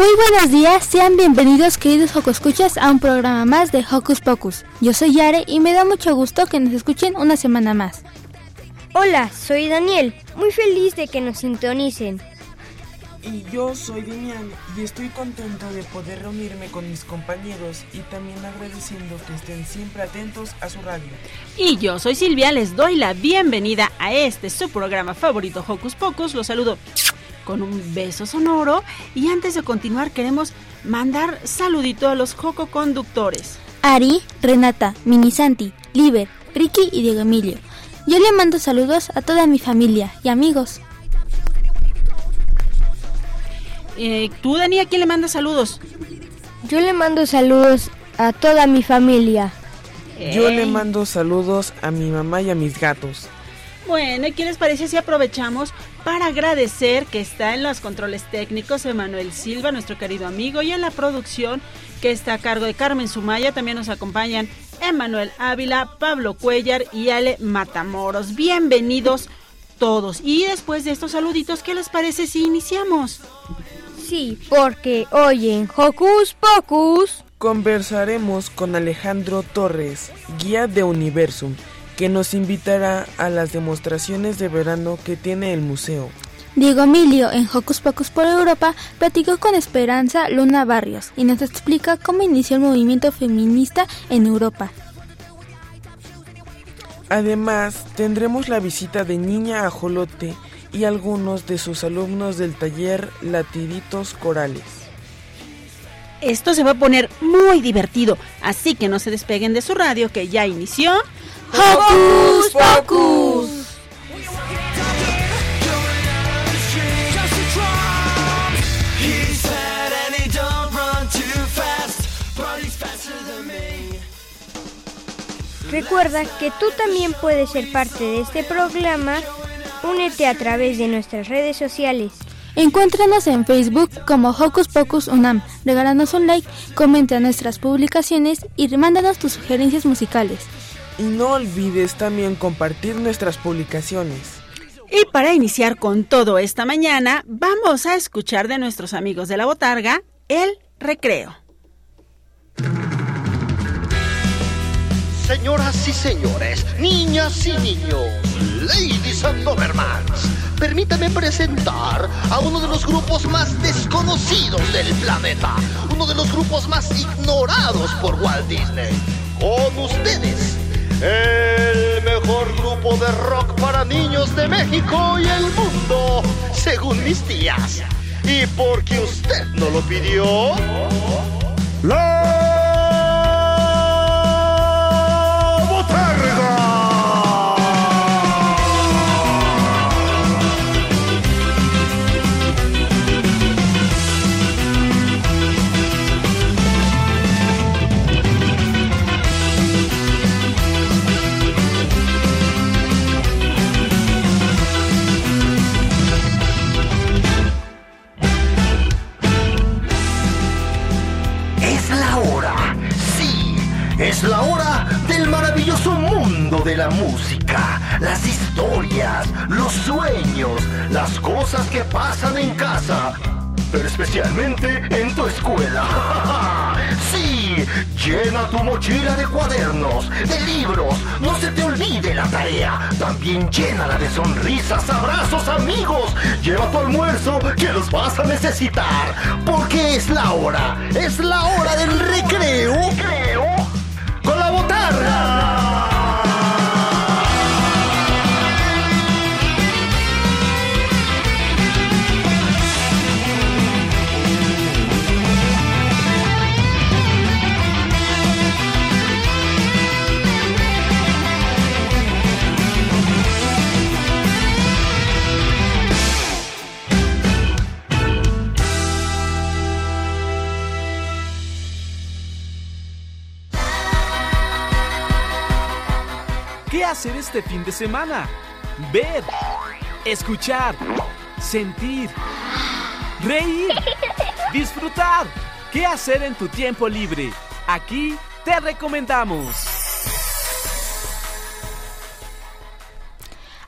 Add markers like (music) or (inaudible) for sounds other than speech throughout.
Muy buenos días, sean bienvenidos queridos Escuchas a un programa más de Hocus Pocus. Yo soy Yare y me da mucho gusto que nos escuchen una semana más. Hola, soy Daniel, muy feliz de que nos sintonicen. Y yo soy Demian y estoy contento de poder reunirme con mis compañeros y también agradeciendo que estén siempre atentos a su radio. Y yo soy Silvia, les doy la bienvenida a este su programa favorito Hocus Pocus. Los saludo con un beso sonoro y antes de continuar queremos mandar saludito a los Joco conductores. Ari, Renata, Minisanti, Liber, Ricky y Diego Emilio. Yo le mando saludos a toda mi familia y amigos. Eh, ¿Tú, Dani, a quién le mandas saludos? Yo le mando saludos a toda mi familia. Yo le mando saludos a mi mamá y a mis gatos. Bueno, ¿y qué les parece si aprovechamos para agradecer que está en los controles técnicos Emanuel Silva, nuestro querido amigo, y en la producción que está a cargo de Carmen Sumaya, también nos acompañan Emanuel Ávila, Pablo Cuellar y Ale Matamoros. Bienvenidos todos. Y después de estos saluditos, ¿qué les parece si iniciamos? Sí, porque hoy en Hocus Pocus conversaremos con Alejandro Torres, guía de Universum que nos invitará a las demostraciones de verano que tiene el museo. Diego Emilio, en Hocus Pocus por Europa, platicó con Esperanza Luna Barrios y nos explica cómo inició el movimiento feminista en Europa. Además, tendremos la visita de Niña Ajolote y algunos de sus alumnos del taller Latiditos Corales. Esto se va a poner muy divertido, así que no se despeguen de su radio que ya inició Hocus Pocus. Recuerda que tú también puedes ser parte de este programa. Únete a través de nuestras redes sociales. Encuéntranos en Facebook como Hocus Pocus Unam. Regálanos un like, comenta nuestras publicaciones y mándanos tus sugerencias musicales. Y no olvides también compartir nuestras publicaciones. Y para iniciar con todo esta mañana, vamos a escuchar de nuestros amigos de la botarga el recreo. Señoras y señores, niñas y niños, ladies and permítame presentar a uno de los grupos más desconocidos del planeta, uno de los grupos más ignorados por Walt Disney. Con ustedes, el mejor grupo de rock para niños de México y el mundo, según mis tías. Y porque usted no lo pidió, ¡La Es la hora del maravilloso mundo de la música, las historias, los sueños, las cosas que pasan en casa, pero especialmente en tu escuela. (laughs) sí, llena tu mochila de cuadernos, de libros, no se te olvide la tarea. También llénala de sonrisas, abrazos, amigos. Lleva tu almuerzo que los vas a necesitar, porque es la hora, es la hora del recreo. ¿Recreo? Con la botarga. Hacer este fin de semana? Ver, escuchar, sentir, reír, (laughs) disfrutar. ¿Qué hacer en tu tiempo libre? Aquí te recomendamos.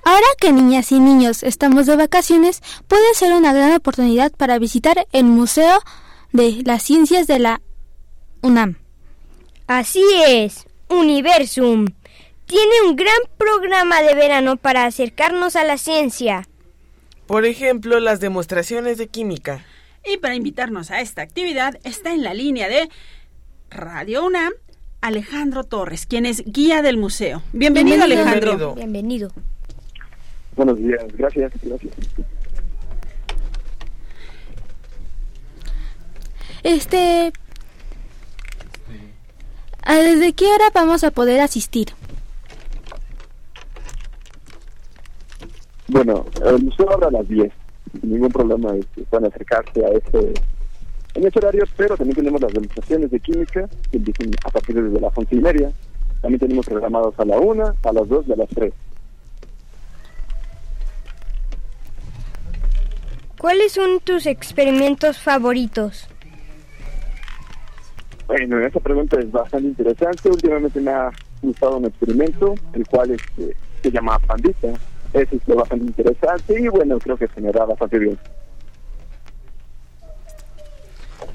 Ahora que niñas y niños estamos de vacaciones, puede ser una gran oportunidad para visitar el Museo de las Ciencias de la UNAM. Así es, Universum. Tiene un gran programa de verano para acercarnos a la ciencia. Por ejemplo, las demostraciones de química. Y para invitarnos a esta actividad está en la línea de Radio UNAM Alejandro Torres, quien es guía del museo. Bienvenido, Alejandro. Bienvenido. Buenos días, gracias, gracias. Este... ¿a ¿Desde qué hora vamos a poder asistir? Bueno, el museo abre a las 10. Sin ningún problema este, pueden acercarse a este en este horario, pero también tenemos las demostraciones de química que empiezan a partir de las once y media. También tenemos programados a la una, a las dos y a las tres. ¿Cuáles son tus experimentos favoritos? Bueno, esa pregunta es bastante interesante. Últimamente me ha gustado un experimento, el cual este, se llama Pandita. Es este, bastante interesante y bueno, creo que se me da bastante bien.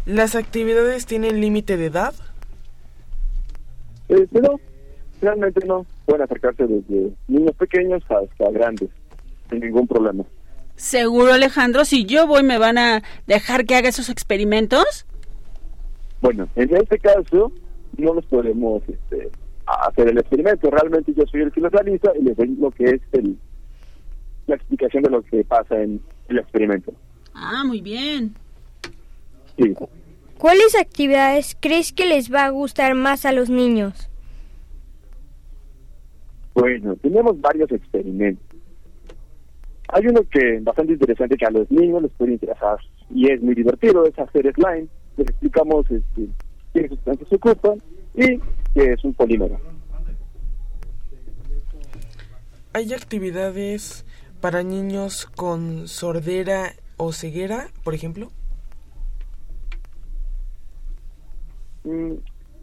¿Las actividades tienen límite de edad? Este, no, realmente no. Pueden acercarse desde niños pequeños hasta grandes, sin ningún problema. Seguro, Alejandro, si yo voy, ¿me van a dejar que haga esos experimentos? Bueno, en este caso, no nos podemos este, hacer el experimento. Realmente yo soy el que lo realiza y les doy lo que es el, la explicación de lo que pasa en el experimento. Ah, muy bien. Sí. ¿Cuáles actividades crees que les va a gustar más a los niños? Bueno, tenemos varios experimentos. Hay uno que bastante interesante que a los niños les puede interesar y es muy divertido, es hacer slime. Les explicamos este, qué sustancias se ocupan y que es un polímero. ¿Hay actividades para niños con sordera o ceguera, por ejemplo? Mm,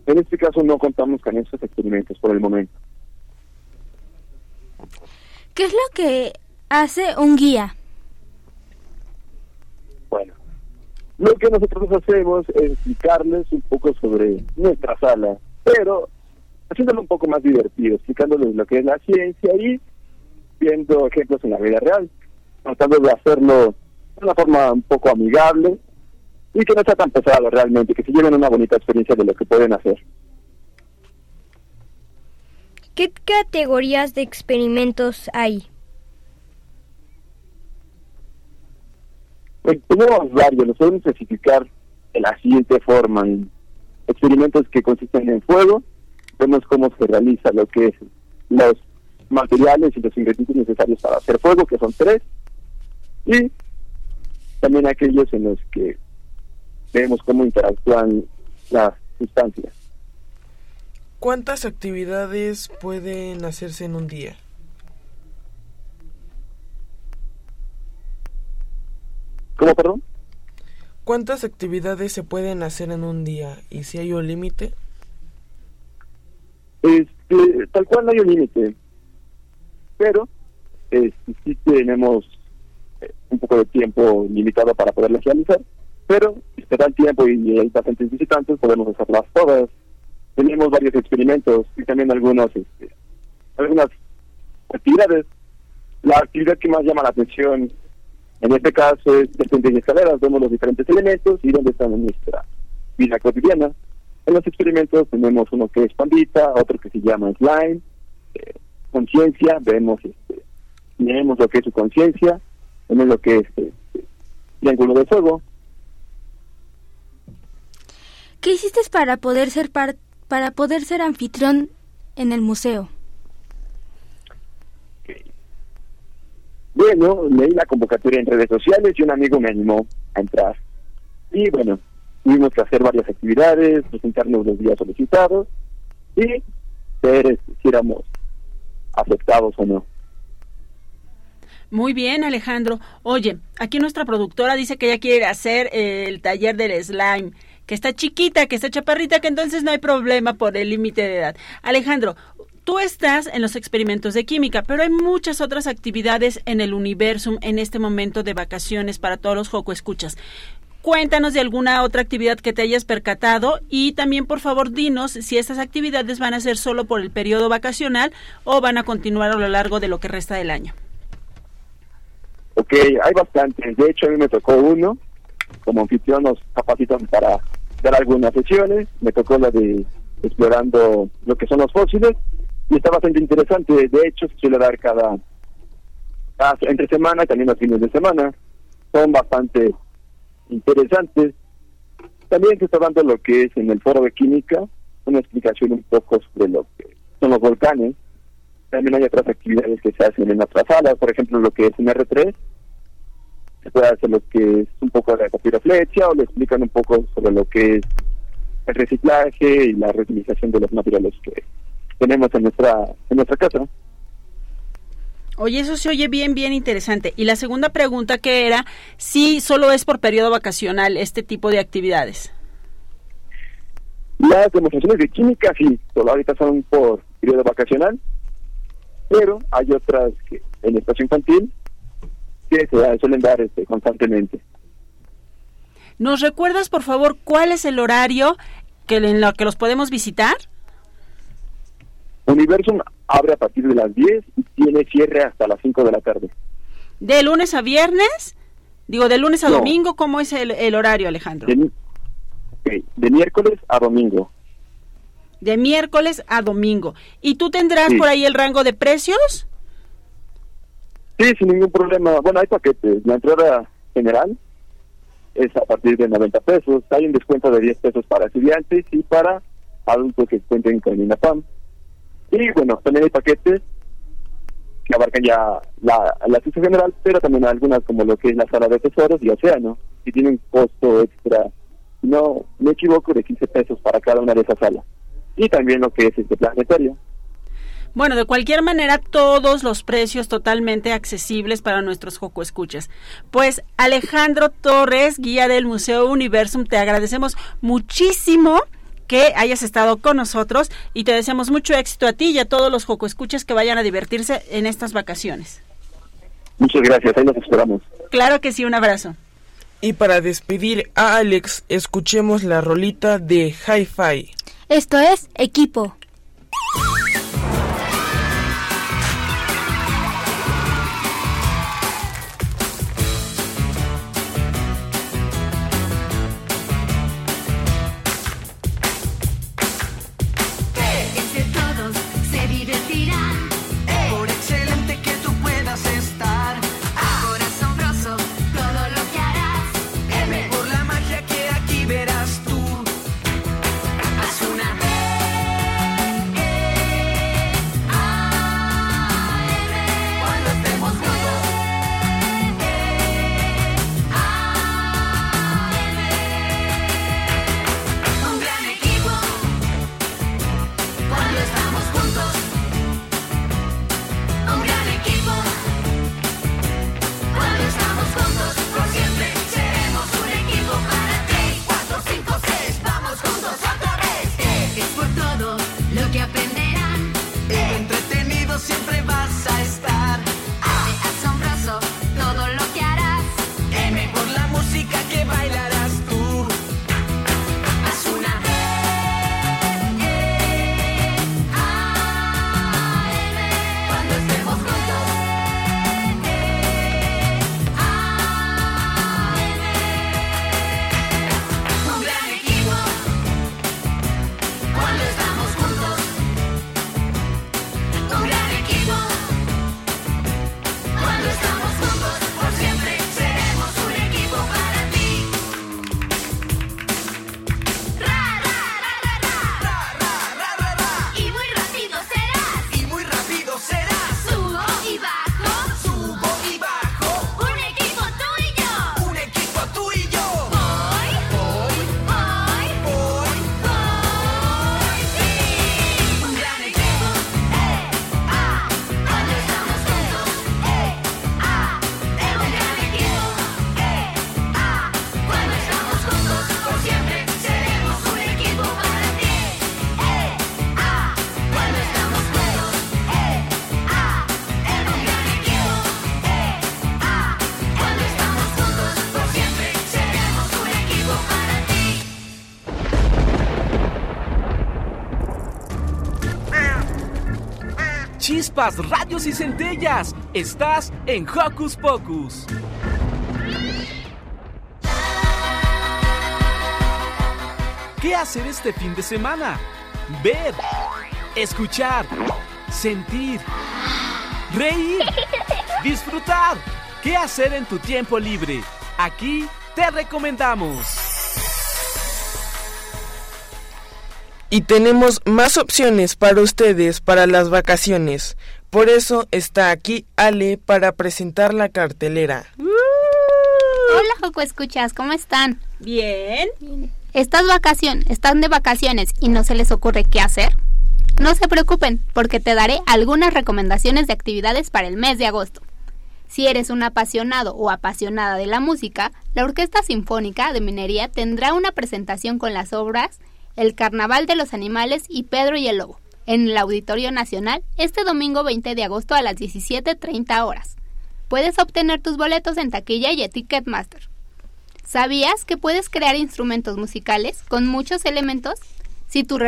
En este caso no contamos con esos experimentos por el momento. ¿Qué es lo que hace un guía? Bueno, lo que nosotros hacemos es explicarles un poco sobre nuestra sala, pero haciéndolo un poco más divertido, explicándoles lo que es la ciencia y viendo ejemplos en la vida real, tratando de hacerlo de una forma un poco amigable y que no sea tan pesado realmente, que se lleven una bonita experiencia de lo que pueden hacer. ¿Qué categorías de experimentos hay? Pues tenemos varios, los podemos especificar de la siguiente forma. en experimentos que consisten en fuego, vemos cómo se realiza lo que es los materiales y los ingredientes necesarios para hacer fuego, que son tres, y también aquellos en los que vemos cómo interactúan las sustancias. ¿Cuántas actividades pueden hacerse en un día? ¿Cómo, perdón? ¿Cuántas actividades se pueden hacer en un día? ¿Y si hay un límite? Este, tal cual no hay un límite, pero este, sí tenemos eh, un poco de tiempo limitado para poderlas realizar, pero te da el tiempo y hay bastantes visitantes, podemos hacerlas todas. Tenemos varios experimentos y también algunos, este, algunas actividades. La actividad que más llama la atención en este caso es descender de escaleras, vemos los diferentes elementos y dónde están en nuestra vida cotidiana. En los experimentos tenemos uno que es pandita, otro que se llama slime, eh, conciencia, vemos este, vemos lo que es su conciencia, vemos lo que es este, triángulo de fuego. ¿Qué hiciste para poder ser para poder ser anfitrión en el museo? Bueno, leí la convocatoria en redes sociales y un amigo me animó a entrar. Y bueno, tuvimos que hacer varias actividades, presentarnos los días solicitados y ver si éramos aceptados o no. Muy bien, Alejandro. Oye, aquí nuestra productora dice que ella quiere hacer el taller del slime, que está chiquita, que está chaparrita, que entonces no hay problema por el límite de edad. Alejandro, tú estás en los experimentos de química, pero hay muchas otras actividades en el universo en este momento de vacaciones para todos los Joco Escuchas. Cuéntanos de alguna otra actividad que te hayas percatado y también por favor dinos si estas actividades van a ser solo por el periodo vacacional o van a continuar a lo largo de lo que resta del año. Ok, hay bastantes. De hecho, a mí me tocó uno. Como anfitrión nos capacitan para dar algunas sesiones. Me tocó la de explorando lo que son los fósiles y está bastante interesante. De hecho, se suele dar cada, entre semana y también los fines de semana. Son bastante interesantes. También se está dando lo que es en el foro de química, una explicación un poco sobre lo que son los volcanes. También hay otras actividades que se hacen en otras salas, por ejemplo, lo que es en R3. Se puede hacer lo que es un poco de flecha o le explican un poco sobre lo que es el reciclaje y la reutilización de los materiales que tenemos en nuestra, en nuestra casa. Oye, eso se oye bien, bien interesante. Y la segunda pregunta que era, si solo es por periodo vacacional este tipo de actividades. Las demostraciones de química sí, solo ahorita son por periodo vacacional, pero hay otras que en espacio infantil que se suelen dar este, constantemente. ¿Nos recuerdas, por favor, cuál es el horario que en lo que los podemos visitar? Universum abre a partir de las 10 y tiene cierre hasta las 5 de la tarde. ¿De lunes a viernes? Digo, de lunes a domingo, ¿cómo es el, horario, Alejandro? De, de, miércoles a domingo. De miércoles a domingo. ¿Y tú tendrás por ahí el rango de precios? Sí, sin ningún problema. Bueno, hay paquetes. La entrada general es a partir de 90 pesos. Hay un descuento de 10 pesos para estudiantes y para adultos que cuenten con INAPAM. Y bueno, también hay paquetes que abarcan ya la, la general, pero también algunas como lo que es la sala de tesoros y océano, que tienen costo extra, no me equivoco, de 15 pesos para cada una de esas salas. Y también lo que es este planetario. Bueno, de cualquier manera, todos los precios totalmente accesibles para nuestros Joco Escuchas. Pues Alejandro Torres, guía del Museo Universum, te agradecemos muchísimo que hayas estado con nosotros y te deseamos mucho éxito a ti y a todos los Joco Escuchas que vayan a divertirse en estas vacaciones. Muchas gracias, ahí nos esperamos. Claro que sí, un abrazo. Y para despedir a Alex, escuchemos la rolita de Hi-Fi. Esto es Equipo. Chispas, radios y centellas. Estás en Hocus Pocus. ¿Qué hacer este fin de semana? Ver, escuchar, sentir, reír, disfrutar. ¿Qué hacer en tu tiempo libre? Aquí te recomendamos. Y tenemos más opciones para ustedes para las vacaciones. Por eso está aquí Ale para presentar la cartelera. Hola, Joco Escuchas, ¿cómo están? Bien. ¿Estas vacaciones, están de vacaciones y no se les ocurre qué hacer? No se preocupen, porque te daré algunas recomendaciones de actividades para el mes de agosto. Si eres un apasionado o apasionada de la música, la Orquesta Sinfónica de Minería tendrá una presentación con las obras El Carnaval de los Animales y Pedro y el Lobo en el Auditorio Nacional este domingo 20 de agosto a las 17.30 horas. Puedes obtener tus boletos en taquilla y Ticketmaster. ¿Sabías que puedes crear instrumentos musicales con muchos elementos? Si tu,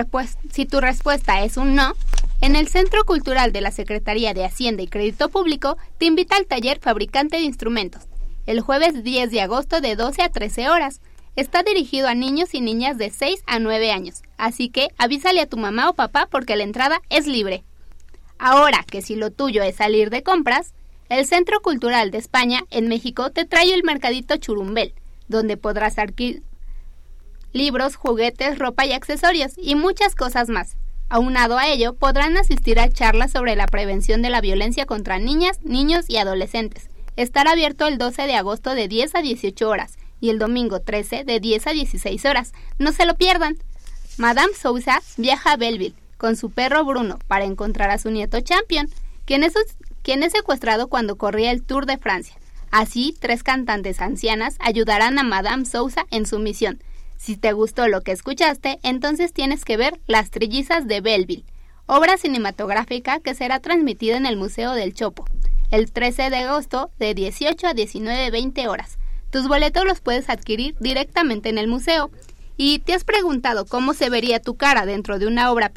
si tu, respuesta es un no, en el Centro Cultural de la Secretaría de Hacienda y Crédito Público te invita al taller Fabricante de Instrumentos, el jueves 10 de agosto de 12 a 13 horas. Está dirigido a niños y niñas de 6 a 9 años, así que avísale a tu mamá o papá porque la entrada es libre. Ahora que si lo tuyo es salir de compras, el Centro Cultural de España en México te trae el Mercadito Churumbel, donde podrás adquirir libros, juguetes, ropa y accesorios y muchas cosas más. Aunado a ello, podrán asistir a charlas sobre la prevención de la violencia contra niñas, niños y adolescentes. Estará abierto el 12 de agosto de 10 a 18 horas y el domingo 13 de 10 a 16 horas. No se lo pierdan. Madame Sousa viaja a Belleville con su perro Bruno para encontrar a su nieto Champion, quien es, quien es secuestrado cuando corría el Tour de Francia. Así, tres cantantes ancianas ayudarán a Madame Sousa en su misión. Si te gustó lo que escuchaste, entonces tienes que ver Las Trillizas de Belleville, obra cinematográfica que será transmitida en el Museo del Chopo, el 13 de agosto de 18 a 19.20 horas. Tus boletos los puedes adquirir directamente en el museo. ¿Y te has preguntado cómo se vería tu cara dentro de una obra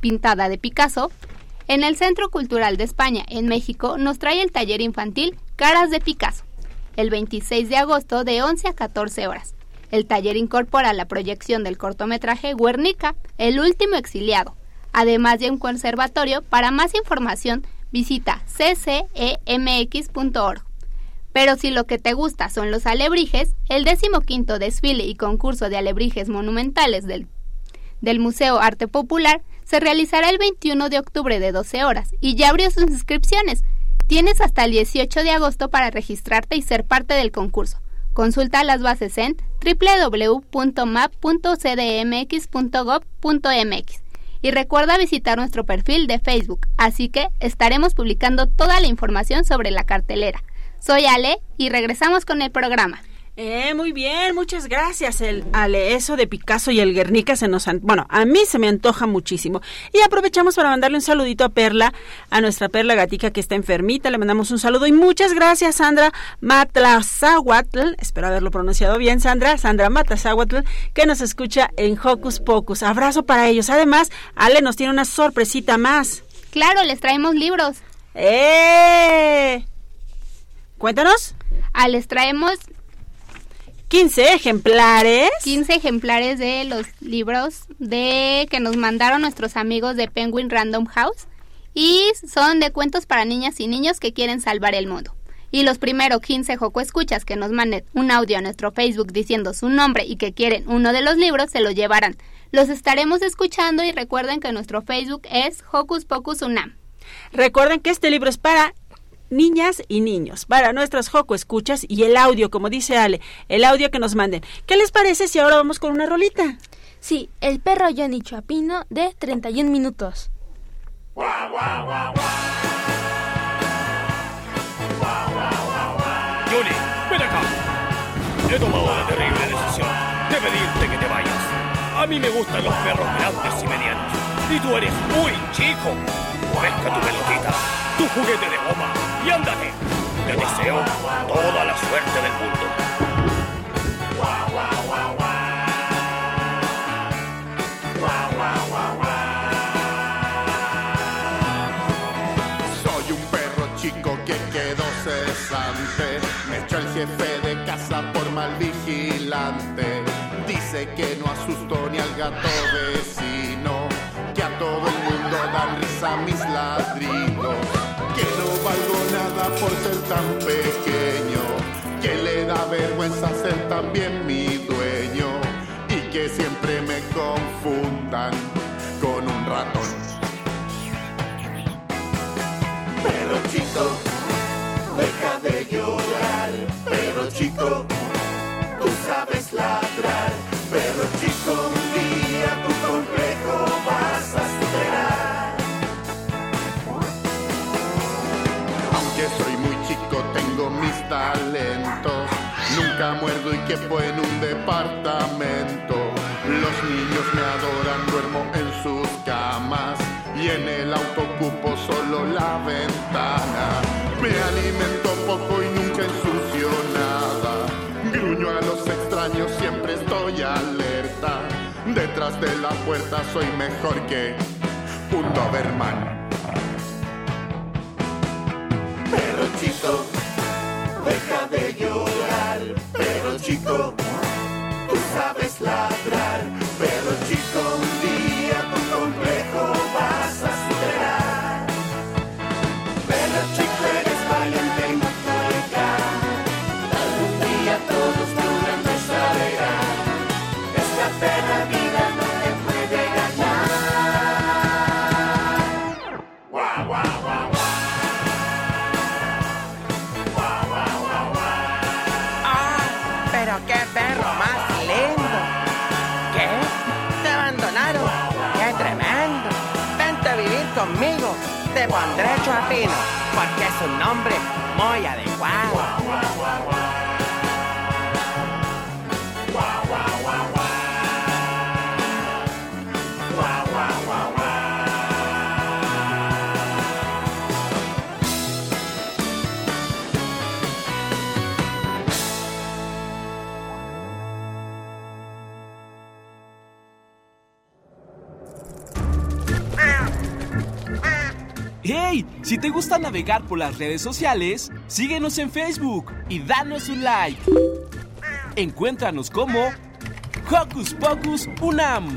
pintada de Picasso? En el Centro Cultural de España, en México, nos trae el taller infantil Caras de Picasso, el 26 de agosto de 11 a 14 horas. El taller incorpora la proyección del cortometraje Guernica, el último exiliado, además de un conservatorio. Para más información, visita ccemx.org. Pero si lo que te gusta son los alebrijes, el decimoquinto desfile y concurso de alebrijes monumentales del, del Museo Arte Popular se realizará el 21 de octubre de 12 horas y ya abrió sus inscripciones. Tienes hasta el 18 de agosto para registrarte y ser parte del concurso. Consulta las bases en www.map.cdmx.gov.mx y recuerda visitar nuestro perfil de Facebook, así que estaremos publicando toda la información sobre la cartelera. Soy Ale y regresamos con el programa. Eh, muy bien, muchas gracias, el Ale. Eso de Picasso y el Guernica se nos... Bueno, a mí se me antoja muchísimo. Y aprovechamos para mandarle un saludito a Perla, a nuestra Perla gatica que está enfermita. Le mandamos un saludo y muchas gracias, Sandra Matlazahuatl. Espero haberlo pronunciado bien, Sandra. Sandra Matlazahuatl, que nos escucha en Hocus Pocus. Abrazo para ellos. Además, Ale nos tiene una sorpresita más. Claro, les traemos libros. ¡Eh! Cuéntanos. Ah, les traemos 15 ejemplares. 15 ejemplares de los libros de que nos mandaron nuestros amigos de Penguin Random House y son de cuentos para niñas y niños que quieren salvar el mundo. Y los primeros 15 Joco Escuchas que nos manden un audio a nuestro Facebook diciendo su nombre y que quieren uno de los libros se lo llevarán. Los estaremos escuchando y recuerden que nuestro Facebook es Hocus Pocus Unam. Recuerden que este libro es para niñas y niños, para nuestras Joco Escuchas y el audio, como dice Ale, el audio que nos manden. ¿Qué les parece si ahora vamos con una rolita? Sí, El perro Johnny Chapino de 31 minutos. Johnny, ven acá. He tomado la terrible decisión de pedirte que te vayas. A mí me gustan los perros grandes y medianos. Y tú eres muy chico. Pesca tu pelotita, tu juguete de goma y ándate. Te deseo toda la suerte del mundo. Soy un perro chico que quedó cesante. Me echó el jefe de casa por mal vigilante. Dice que no asustó ni al gato vecino. Que a todo el mundo dan risa mis labios. Vergüenza ser también mi dueño y que siempre me confundan con un ratón. Pero chico, deja de llorar, pero chico, y quepo en un departamento. Los niños me adoran, duermo en sus camas y en el auto ocupo solo la ventana. Me alimento poco y nunca ensucio nada. Gruño a los extraños, siempre estoy alerta. Detrás de la puerta soy mejor que un Doberman. Chico, tú sabes ladrar. Pero chico, Te pondré Chapino, porque es un nombre muy adecuado. Te gusta navegar por las redes sociales, síguenos en Facebook y danos un like. Encuéntranos como Hocus Pocus Unam.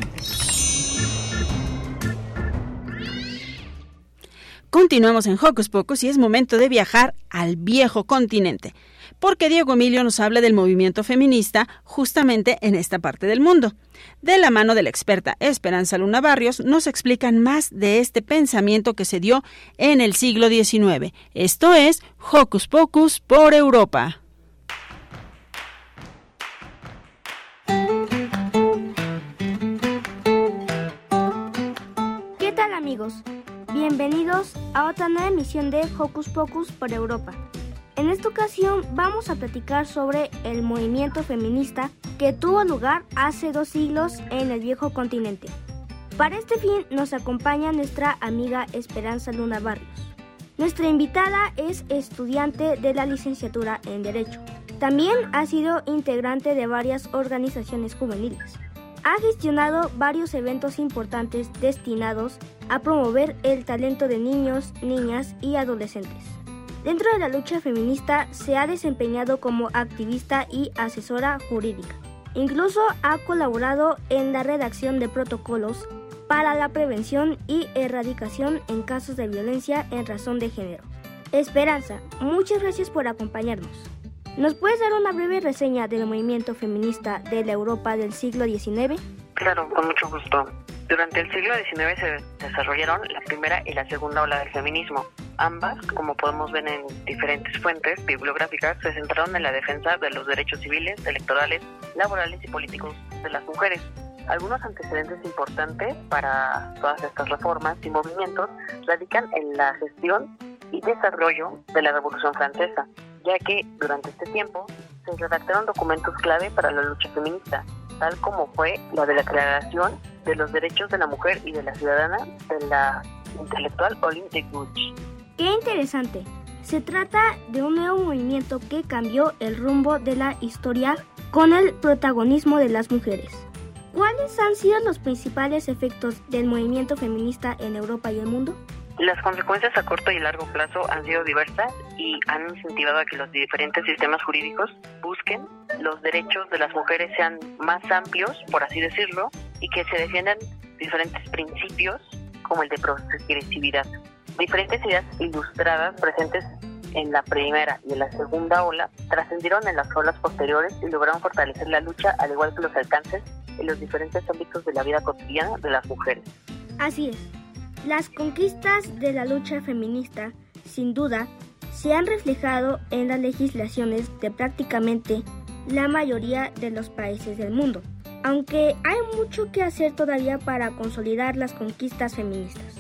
Continuamos en Hocus Pocus y es momento de viajar al viejo continente, porque Diego Emilio nos habla del movimiento feminista justamente en esta parte del mundo. De la mano de la experta Esperanza Luna Barrios nos explican más de este pensamiento que se dio en el siglo XIX. Esto es Hocus Pocus por Europa. ¿Qué tal amigos? Bienvenidos a otra nueva emisión de Hocus Pocus por Europa. En esta ocasión vamos a platicar sobre el movimiento feminista que tuvo lugar hace dos siglos en el viejo continente. Para este fin nos acompaña nuestra amiga Esperanza Luna Barrios. Nuestra invitada es estudiante de la licenciatura en Derecho. También ha sido integrante de varias organizaciones juveniles. Ha gestionado varios eventos importantes destinados a promover el talento de niños, niñas y adolescentes. Dentro de la lucha feminista se ha desempeñado como activista y asesora jurídica. Incluso ha colaborado en la redacción de protocolos para la prevención y erradicación en casos de violencia en razón de género. Esperanza, muchas gracias por acompañarnos. ¿Nos puedes dar una breve reseña del movimiento feminista de la Europa del siglo XIX? Claro, con mucho gusto. Durante el siglo XIX se desarrollaron la primera y la segunda ola del feminismo. Ambas, como podemos ver en diferentes fuentes bibliográficas, se centraron en la defensa de los derechos civiles, electorales, laborales y políticos de las mujeres. Algunos antecedentes importantes para todas estas reformas y movimientos radican en la gestión y desarrollo de la Revolución Francesa, ya que durante este tiempo se redactaron documentos clave para la lucha feminista, tal como fue la de la Declaración de los Derechos de la Mujer y de la Ciudadana de la intelectual Olympe de Gouges. ¡Qué interesante! Se trata de un nuevo movimiento que cambió el rumbo de la historia con el protagonismo de las mujeres. ¿Cuáles han sido los principales efectos del movimiento feminista en Europa y el mundo? Las consecuencias a corto y largo plazo han sido diversas y han incentivado a que los diferentes sistemas jurídicos busquen los derechos de las mujeres sean más amplios, por así decirlo, y que se defiendan diferentes principios como el de progresividad. Diferentes ideas ilustradas presentes en la primera y en la segunda ola trascendieron en las olas posteriores y lograron fortalecer la lucha al igual que los alcances en los diferentes ámbitos de la vida cotidiana de las mujeres. Así es. Las conquistas de la lucha feminista, sin duda, se han reflejado en las legislaciones de prácticamente la mayoría de los países del mundo, aunque hay mucho que hacer todavía para consolidar las conquistas feministas.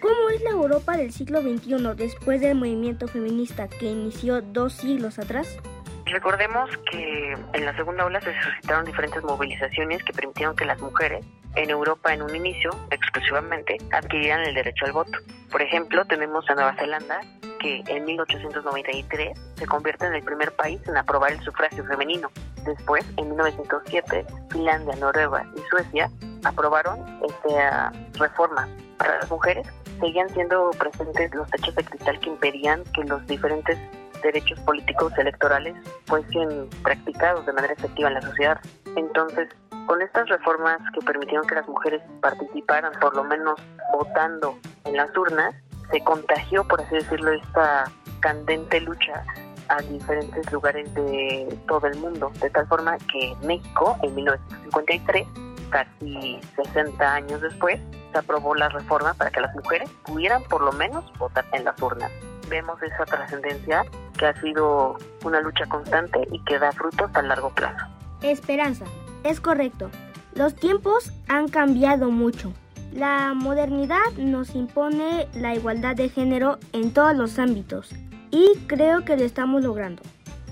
¿Cómo es la Europa del siglo XXI después del movimiento feminista que inició dos siglos atrás? Recordemos que en la segunda ola se suscitaron diferentes movilizaciones que permitieron que las mujeres en Europa en un inicio, exclusivamente, adquirían el derecho al voto. Por ejemplo, tenemos a Nueva Zelanda, que en 1893 se convierte en el primer país en aprobar el sufragio femenino. Después, en 1907, Finlandia, Noruega y Suecia aprobaron esta reforma. Para las mujeres seguían siendo presentes los techos de cristal que impedían que los diferentes derechos políticos electorales fuesen practicados de manera efectiva en la sociedad. Entonces, con estas reformas que permitieron que las mujeres participaran, por lo menos votando en las urnas, se contagió, por así decirlo, esta candente lucha a diferentes lugares de todo el mundo, de tal forma que México, en 1953, casi 60 años después, se aprobó la reforma para que las mujeres pudieran por lo menos votar en las urnas. Vemos esa trascendencia que ha sido una lucha constante y que da frutos a largo plazo. Esperanza, es correcto. Los tiempos han cambiado mucho. La modernidad nos impone la igualdad de género en todos los ámbitos y creo que lo estamos logrando.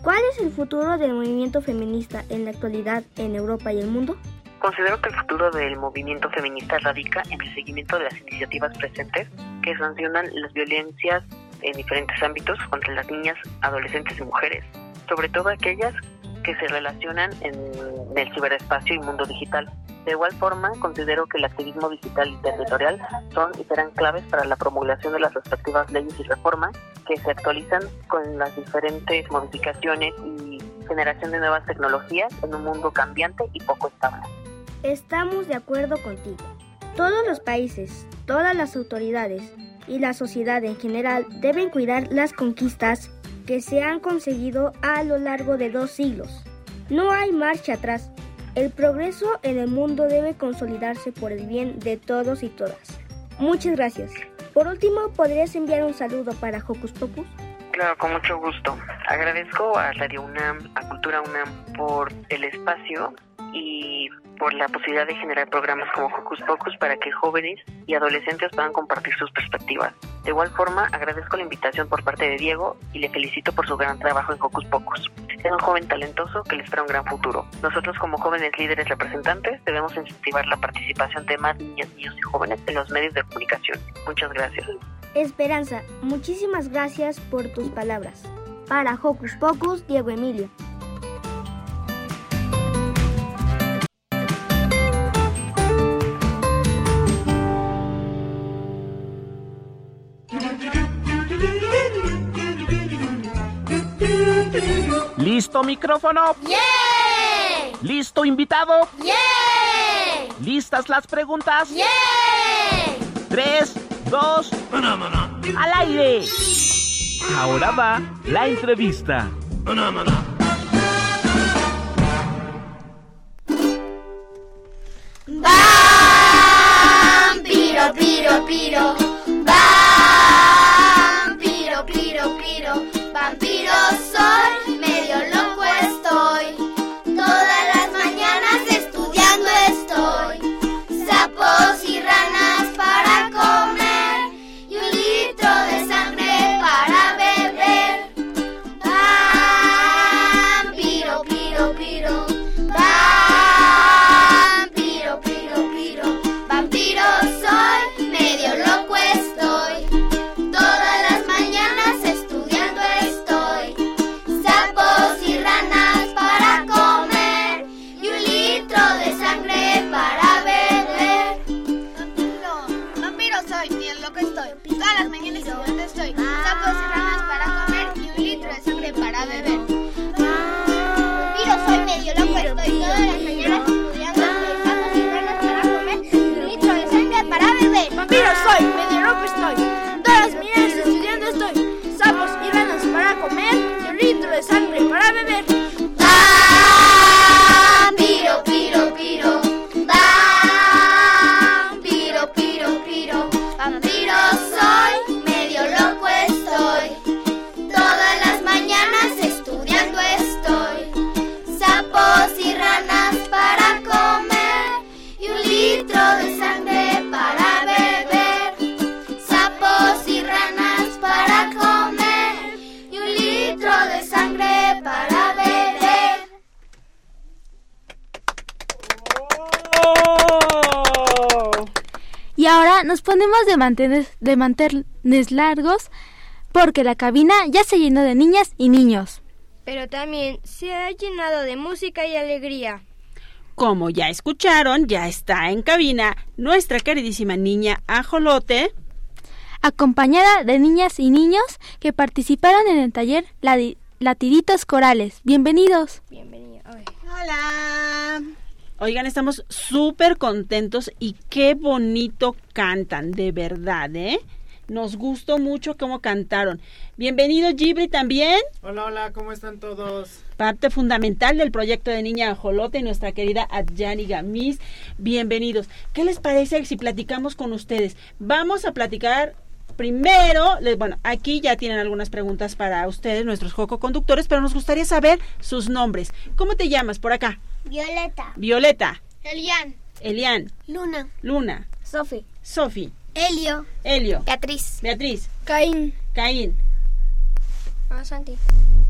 ¿Cuál es el futuro del movimiento feminista en la actualidad en Europa y el mundo? Considero que el futuro del movimiento feminista radica en el seguimiento de las iniciativas presentes que sancionan las violencias en diferentes ámbitos contra las niñas, adolescentes y mujeres, sobre todo aquellas que se relacionan en el ciberespacio y mundo digital. De igual forma, considero que el activismo digital y territorial son y serán claves para la promulgación de las respectivas leyes y reformas que se actualizan con las diferentes modificaciones y generación de nuevas tecnologías en un mundo cambiante y poco estable. Estamos de acuerdo contigo. Todos los países, todas las autoridades y la sociedad en general deben cuidar las conquistas que se han conseguido a lo largo de dos siglos. No hay marcha atrás. El progreso en el mundo debe consolidarse por el bien de todos y todas. Muchas gracias. Por último, ¿podrías enviar un saludo para Hocus Pocus? Claro, con mucho gusto. Agradezco a Radio UNAM, a Cultura UNAM por el espacio y por la posibilidad de generar programas como Hocus Pocus para que jóvenes y adolescentes puedan compartir sus perspectivas. De igual forma, agradezco la invitación por parte de Diego y le felicito por su gran trabajo en Hocus Pocus. Es un joven talentoso que le espera un gran futuro. Nosotros como jóvenes líderes representantes debemos incentivar la participación de más niñas, niños y jóvenes en los medios de comunicación. Muchas gracias. Esperanza, muchísimas gracias por tus palabras. Para Hocus Pocus, Diego Emilio. ¿Listo micrófono? ¡Yeah! ¿Listo invitado? ¡Yeah! ¿Listas las preguntas? ¡Yeah! Tres, dos, al aire. Ahora va la entrevista. Vampiro, piro, piro. Vampiro, ponemos de mantener, de mantenerles largos porque la cabina ya se llenó de niñas y niños. Pero también se ha llenado de música y alegría. Como ya escucharon, ya está en cabina nuestra queridísima niña Ajolote. Acompañada de niñas y niños que participaron en el taller Latiditos Corales. Bienvenidos. Bienvenidos. Hola. Oigan, estamos súper contentos y qué bonito cantan, de verdad, ¿eh? Nos gustó mucho cómo cantaron. Bienvenido Gibri también. Hola, hola, ¿cómo están todos? Parte fundamental del proyecto de Niña Ajolote y nuestra querida Adjani Gamis. Bienvenidos. ¿Qué les parece si platicamos con ustedes? Vamos a platicar primero, bueno, aquí ya tienen algunas preguntas para ustedes, nuestros Joco conductores, pero nos gustaría saber sus nombres. ¿Cómo te llamas por acá? Violeta. Violeta. Elian. Elian. Luna. Luna. Sofi. Sofi. Elio. Elio. Beatriz. Beatriz. Caín. Caín. Ah, Santi.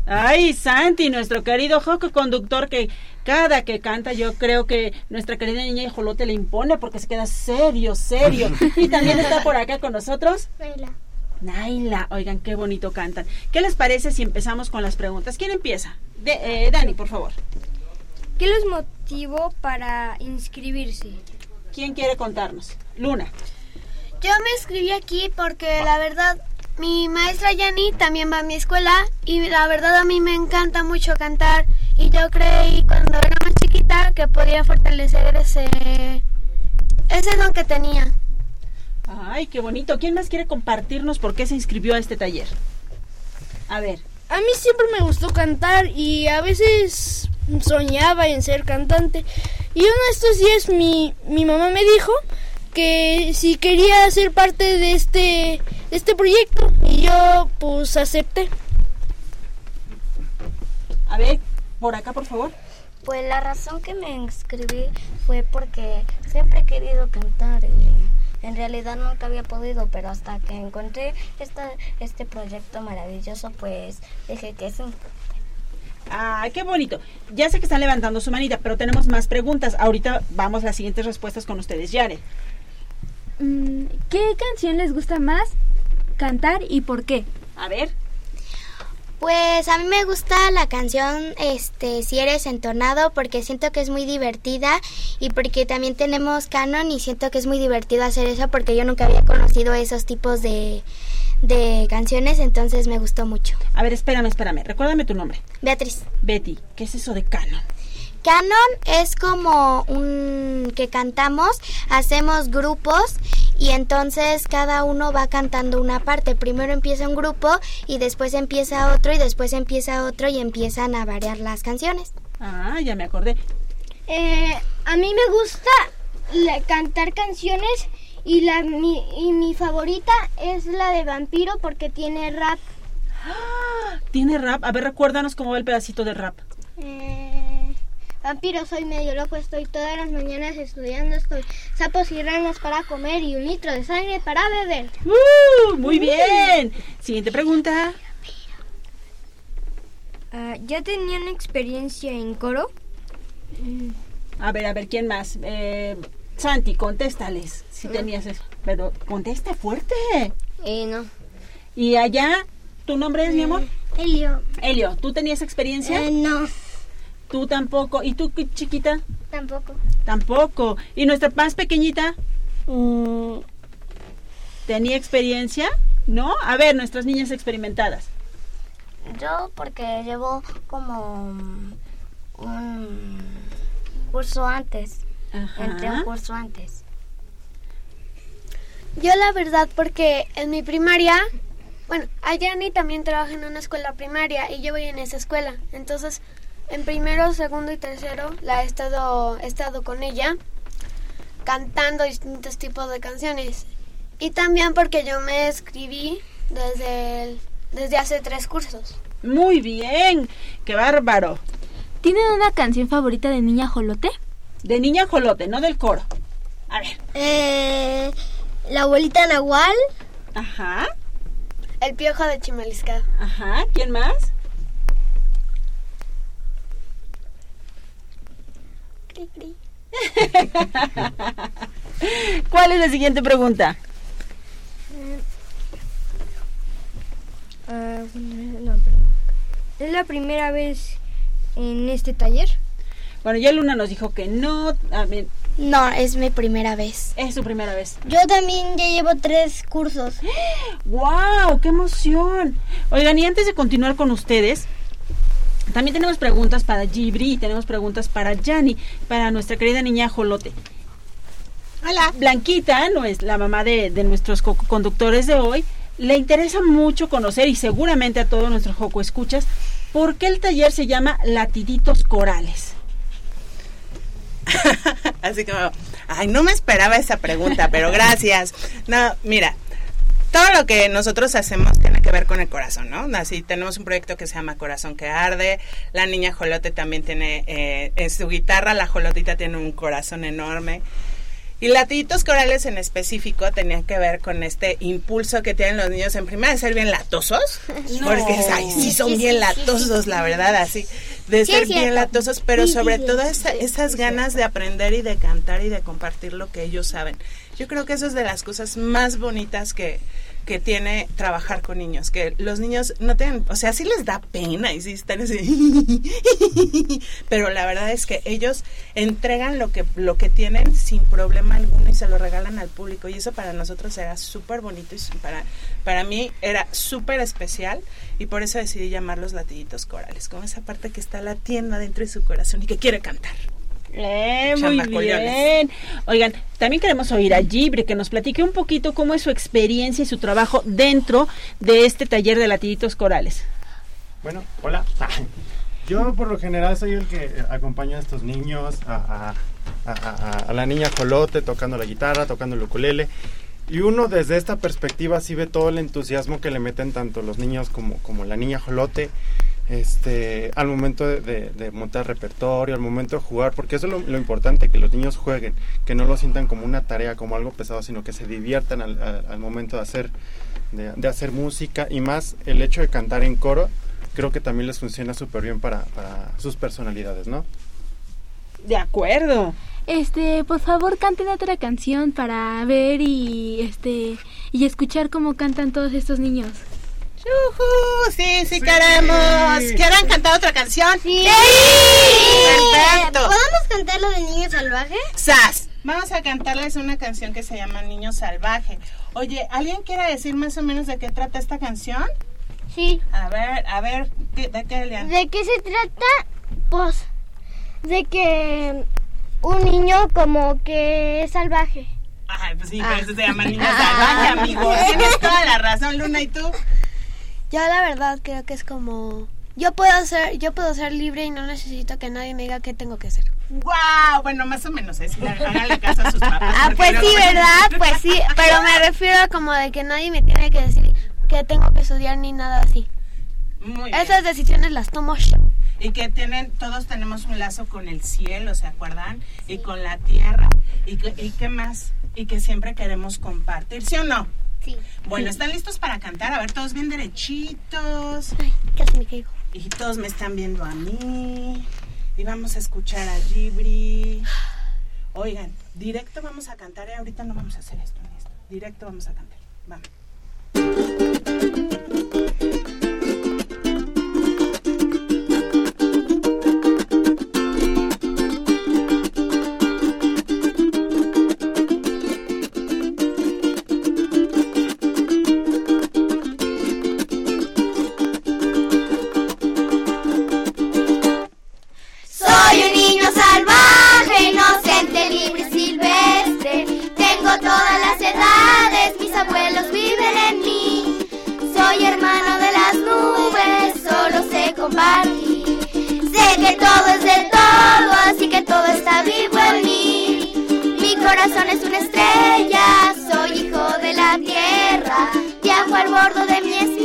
Ay, Santi, nuestro querido Joco conductor que cada que canta yo creo que nuestra querida niña Jolote le impone porque se queda serio, serio. (laughs) Y también está por acá con nosotros. Naila. Naila, oigan, qué bonito cantan. ¿Qué les parece si empezamos con las preguntas? ¿Quién empieza? De, eh, Dani, por favor. ¿Qué les motivó para inscribirse? ¿Quién quiere contarnos? Luna. Yo me inscribí aquí porque la verdad mi maestra Yani también va a mi escuela y la verdad a mí me encanta mucho cantar y yo creí cuando era más chiquita que podía fortalecer ese ese don que tenía. Ay, qué bonito. ¿Quién más quiere compartirnos por qué se inscribió a este taller? A ver. A mí siempre me gustó cantar y a veces soñaba en ser cantante. Y uno de estos días mi, mi mamá me dijo que si quería ser parte de este, de este proyecto y yo pues acepté. A ver, por acá por favor. Pues la razón que me inscribí fue porque siempre he querido cantar y en realidad nunca había podido, pero hasta que encontré esta, este proyecto maravilloso, pues dije que sí. Ah, qué bonito. Ya sé que están levantando su manita, pero tenemos más preguntas. Ahorita vamos a las siguientes respuestas con ustedes. Yare. Mm, ¿Qué canción les gusta más cantar y por qué? A ver. Pues a mí me gusta la canción este Si eres entonado porque siento que es muy divertida y porque también tenemos canon y siento que es muy divertido hacer eso porque yo nunca había conocido esos tipos de, de canciones, entonces me gustó mucho. A ver, espérame, espérame. Recuérdame tu nombre. Beatriz. Betty, ¿qué es eso de canon? Canon es como un que cantamos, hacemos grupos y entonces cada uno va cantando una parte. Primero empieza un grupo y después empieza otro y después empieza otro y empiezan a variar las canciones. Ah, ya me acordé. Eh, a mí me gusta la- cantar canciones y, la, mi, y mi favorita es la de Vampiro porque tiene rap. ¿Tiene rap? A ver, recuérdanos cómo va el pedacito de rap. Eh, vampiro, soy medio loco, estoy todas las mañanas estudiando, estoy sapos y ranas para comer y un litro de sangre para beber. ¡Uh! Muy bien. Siguiente pregunta. Ah, ¿Ya tenían experiencia en coro? A ver, a ver, ¿quién más? Eh, Santi, contéstales si tenías eso. Pero contesta fuerte. Eh, no. ¿Y allá? ¿Tu nombre es, mi amor? Elio. Elio, ¿tú tenías experiencia? Eh, no. Tú tampoco. ¿Y tú, chiquita? Tampoco. Tampoco. ¿Y nuestra más pequeñita? ¿Tenía experiencia? ¿No? A ver, nuestras niñas experimentadas. Yo porque llevo como un curso antes. Ajá. Entré un curso antes. Yo la verdad porque en mi primaria, bueno, Ayani también trabaja en una escuela primaria y yo voy en esa escuela. Entonces, en primero, segundo y tercero la he estado, he estado con ella cantando distintos tipos de canciones. Y también porque yo me escribí desde, el- desde hace tres cursos. Muy bien. ¡Qué bárbaro! ¿Tienen una canción favorita de Niña Jolote? De niña jolote, no del coro. A ver. Eh, la abuelita Nahual. Ajá. El piojo de Chimalisca. Ajá. ¿Quién más? Cri, cri. (laughs) ¿Cuál es la siguiente pregunta? Eh, ah, es la primera vez en este taller. Bueno, ya Luna nos dijo que no. A No, es mi primera vez. es su primera vez. Yo también ya llevo tres cursos. ¡Wow! ¡Qué emoción! Oigan, y antes de continuar con ustedes, también tenemos preguntas para Gibri y tenemos preguntas para Yanni, para nuestra querida niña Jolote. Hola. Blanquita, no es la mamá de, de nuestros co- conductores de hoy, le interesa mucho conocer y seguramente a todos nuestros Joco escuchas por qué el taller se llama Latiditos Corales. (laughs) Así como, ay, no me esperaba esa pregunta, pero gracias. No, mira, todo lo que nosotros hacemos tiene que ver con el corazón, ¿no? Así tenemos un proyecto que se llama Corazón que Arde. La niña Jolote también tiene, eh, en su guitarra, la Jolotita tiene un corazón enorme. Y latiditos corales en específico tenían que ver con este impulso que tienen los niños en primera de ser bien latosos, (laughs) No. porque ay, sí son bien latosos, la verdad, así, de Sí, ser es bien latosos, pero Sí, sobre sí, todo esa- esas ganas de aprender y de cantar y de compartir lo que ellos saben. Yo creo que eso es de las cosas más bonitas que, que tiene trabajar con niños, que los niños no tienen, o sea, sí les da pena y sí están así, (laughs) pero la verdad es que ellos entregan lo que, lo que tienen sin problema alguno y se lo regalan al público y eso para nosotros era súper bonito y para, para mí era súper especial y por eso decidí llamarlos latiditos corales, con esa parte que está latiendo dentro de su corazón y que quiere cantar. Eh, muy bien. Oigan, también queremos oír a Gibri que nos platique un poquito cómo es su experiencia y su trabajo dentro de este taller de latiditos corales. Bueno, hola. (laughs) Yo por lo general soy el que acompaña a estos niños, a, a- a- a- a la niña Jolote tocando la guitarra, tocando el ukulele. Y uno desde esta perspectiva sí ve todo el entusiasmo que le meten tanto los niños como, como la niña Jolote este, al momento de, de- de montar repertorio, al momento de jugar, porque eso es lo, lo importante, que los niños jueguen, que no lo sientan como una tarea, como algo pesado, sino que se diviertan al, al- al momento de hacer, de, de hacer música y más el hecho de cantar en coro, creo que también les funciona súper bien para, para sus personalidades, ¿no? De acuerdo. Este, por favor, canten otra canción para ver y este y escuchar cómo cantan todos estos niños. ¡Yujú! Sí, sí, queremos. ¿Quieren cantar otra canción? Sí. Perfecto. ¿Podemos cantar lo de Niño Salvaje? ¡Sas! Vamos a cantarles una canción que se llama Niño Salvaje. Oye, ¿alguien quiere decir más o menos de qué trata esta canción? Sí. A ver, a ver, ¿qué- ¿de qué, Elian? ¿De qué se trata? Pues de que un niño como que es salvaje. Ay, pues sí, por eso se llama Niño (laughs) Salvaje, amigo. Tienes toda la razón, Luna, ¿y tú? Yo la verdad creo que es como yo puedo ser yo puedo ser libre y no necesito que nadie me diga qué tengo que hacer. ¡Wow! Bueno, más o menos, ¿eh? Si le- háganle caso a sus papás. Ah, pues sí, ¿verdad? Pues sí, pero me refiero a como de que nadie me tiene que decir que tengo que estudiar ni nada así. Muy bien. Esas decisiones las tomo yo. y que tienen todos tenemos un lazo con el cielo, ¿se acuerdan? Y con la tierra. ¿Y, y qué más? Y que siempre queremos compartir, ¿sí o no? Sí. Bueno, ¿están listos para cantar? A ver, todos bien derechitos. Ay, casi me caigo. Y todos me están viendo a mí. Y vamos a escuchar a Gibri. Oigan, directo vamos a cantar. ¿eh? Ahorita no vamos a hacer esto, ni esto. Directo vamos a cantar. Vamos. Sé que todo es de todo, así que todo está vivo en mí. Mi corazón es una estrella, soy hijo de la tierra. Viajo al bordo de mi espíritu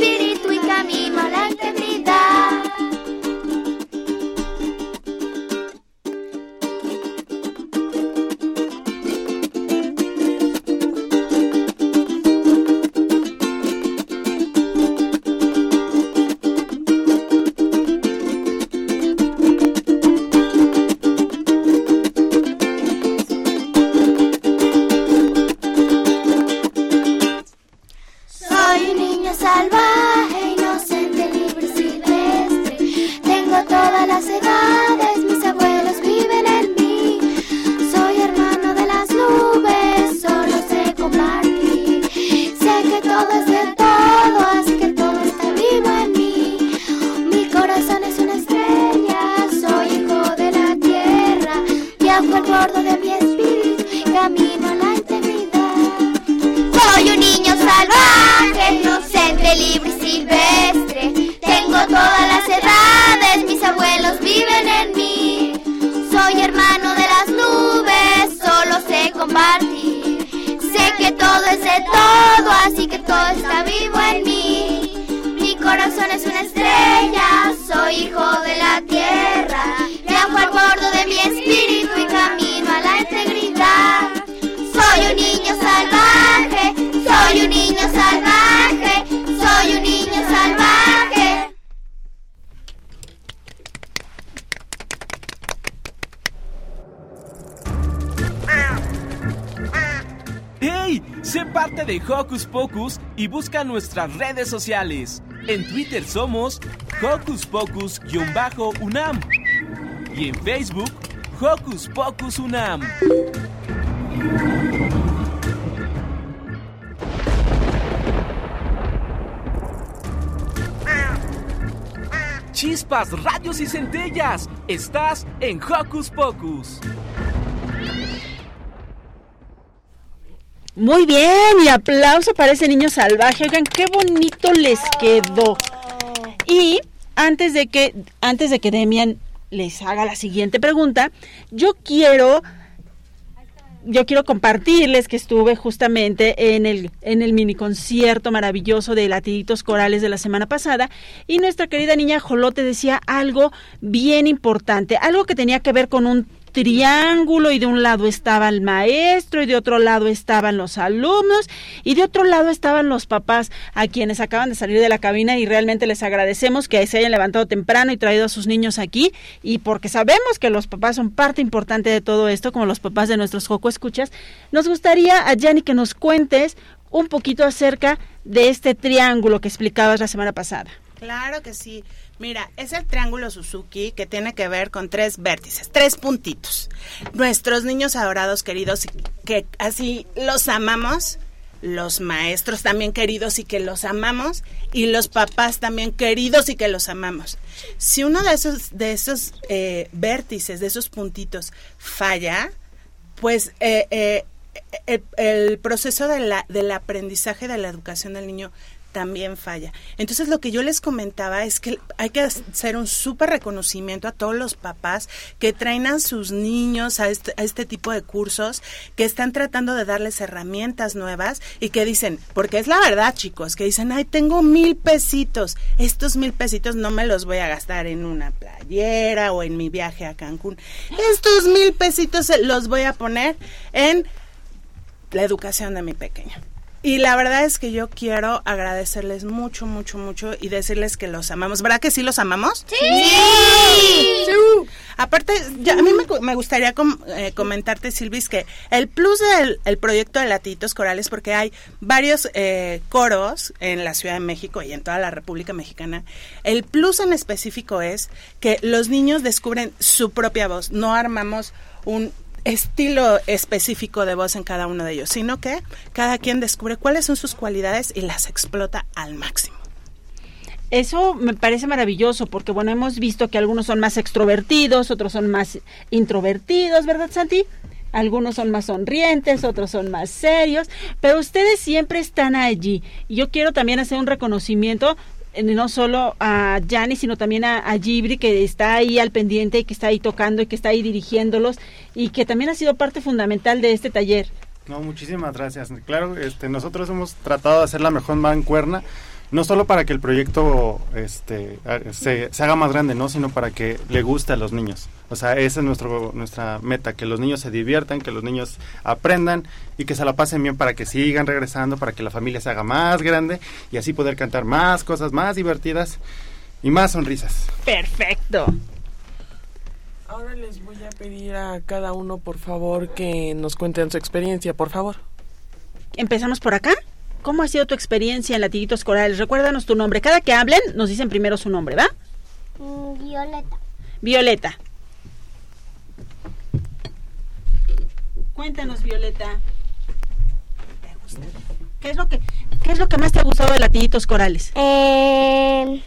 y busca nuestras redes sociales. En Twitter somos Hocus Pocus-UNAM y en Facebook Hocus Pocus UNAM. Chispas, radios y centellas. Estás en Hocus Pocus. Muy bien, y aplauso para ese niño salvaje. Oigan, qué bonito les quedó. Y antes de que antes de que Demian les haga la siguiente pregunta, yo quiero yo quiero compartirles que estuve justamente en el, en el mini concierto maravilloso de Latiditos Corales de la semana pasada y nuestra querida niña Jolote decía algo bien importante, algo que tenía que ver con un triángulo y de un lado estaba el maestro y de otro lado estaban los alumnos y de otro lado estaban los papás a quienes acaban de salir de la cabina y realmente les agradecemos que se hayan levantado temprano y traído a sus niños aquí y porque sabemos que los papás son parte importante de todo esto como los papás de nuestros Joco Escuchas, nos gustaría a Yanni que nos cuentes un poquito acerca de este triángulo que explicabas la semana pasada. Claro que sí. Mira, es el triángulo Suzuki que tiene que ver con tres vértices, tres puntitos. Nuestros niños adorados queridos, que así los amamos, los maestros también queridos y que los amamos, y los papás también queridos y que los amamos. Si uno de esos, de esos eh, vértices, de esos puntitos falla, pues eh, eh, el, el, proceso de la, del aprendizaje de la educación del niño también falla. Entonces lo que yo les comentaba es que hay que hacer un súper reconocimiento a todos los papás que traen a sus niños a este, a este, tipo de cursos, que están tratando de darles herramientas nuevas y que dicen, porque es la verdad chicos, que dicen, ay, tengo mil pesitos, estos mil pesitos no me los voy a gastar en una playera o en mi viaje a Cancún, estos mil pesitos los voy a poner en la educación de mi pequeño. Y la verdad es que yo quiero agradecerles mucho, mucho, mucho y decirles que los amamos. ¿Verdad que sí los amamos? Sí. sí. sí. Aparte, ya, a mí me, me gustaría com, eh, comentarte, Silvis, que el plus del el proyecto de Latitos Corales, porque hay varios eh, coros en la Ciudad de México y en toda la República Mexicana, el plus en específico es que los niños descubren su propia voz. No armamos un estilo específico de voz en cada uno de ellos, sino que cada quien descubre cuáles son sus cualidades y las explota al máximo. Eso me parece maravilloso porque, bueno, hemos visto que algunos son más extrovertidos, otros son más introvertidos, ¿verdad, Santi? Algunos son más sonrientes, otros son más serios, pero ustedes siempre están allí. Y yo quiero también hacer un reconocimiento no solo a Yanni, sino también a, a, Gibri, que está ahí al pendiente y que está ahí tocando y que está ahí dirigiéndolos y que también ha sido parte fundamental de este taller. No, muchísimas gracias. Claro, este, nosotros hemos tratado de hacer la mejor mancuerna, no solo para que el proyecto este, se, se haga más grande, ¿no? sino para que le guste a los niños. O sea, esa es nuestro, nuestra meta, que los niños se diviertan, que los niños aprendan y que se la pasen bien para que sigan regresando, para que la familia se haga más grande y así poder cantar más cosas más divertidas y más sonrisas. Perfecto. Ahora les voy a pedir a cada uno, por favor, que nos cuenten su experiencia, por favor. ¿Empezamos por acá? ¿Cómo ha sido tu experiencia en Latiditos Corales? Recuérdanos tu nombre. Cada que hablen, nos dicen primero su nombre, ¿va? Violeta. Violeta. Cuéntanos, Violeta. ¿Qué es lo que, qué es lo que más te ha gustado de Latiditos Corales? Eh,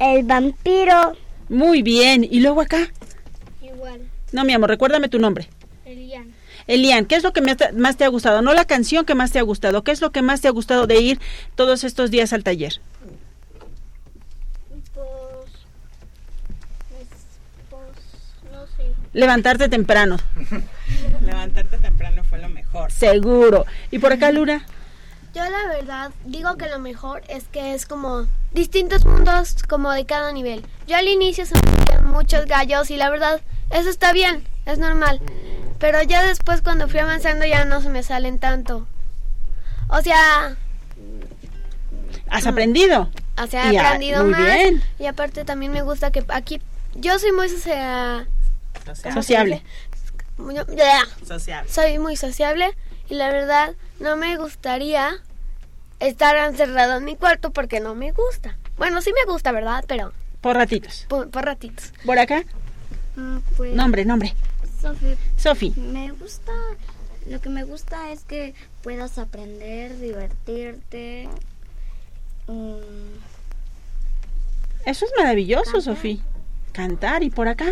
el vampiro. Muy bien. ¿Y luego acá? Igual. No, mi amor, recuérdame tu nombre. Elian. Elian, ¿qué es lo que más te ha gustado? No la canción que más te ha gustado. ¿Qué es lo que más te ha gustado de ir todos estos días al taller? Levantarte temprano. (laughs) Levantarte temprano fue lo mejor. Seguro. ¿Y por acá, Luna? Yo la verdad digo que lo mejor es que es como distintos mundos como de cada nivel. Yo al inicio se me muchos gallos y la verdad eso está bien, es normal. Pero ya después cuando fui avanzando ya no se me salen tanto. O sea, ¿Has aprendido? o sea, he Y a- aprendido muy más. bien. Y aparte también me gusta que aquí yo soy muy socia- ¿cómo se Sociable. Sociable. Soy muy sociable y la verdad no me gustaría estar encerrado en mi cuarto porque no me gusta. Bueno, sí me gusta, ¿verdad? Pero Por ratitos. por, por ratitos. ¿Por acá? pues, Nombre, nombre. Sofi. Sofi. Me gusta, lo que me gusta es que puedas aprender, divertirte. mm, Eso es maravilloso, Sofi. Cantar y por acá.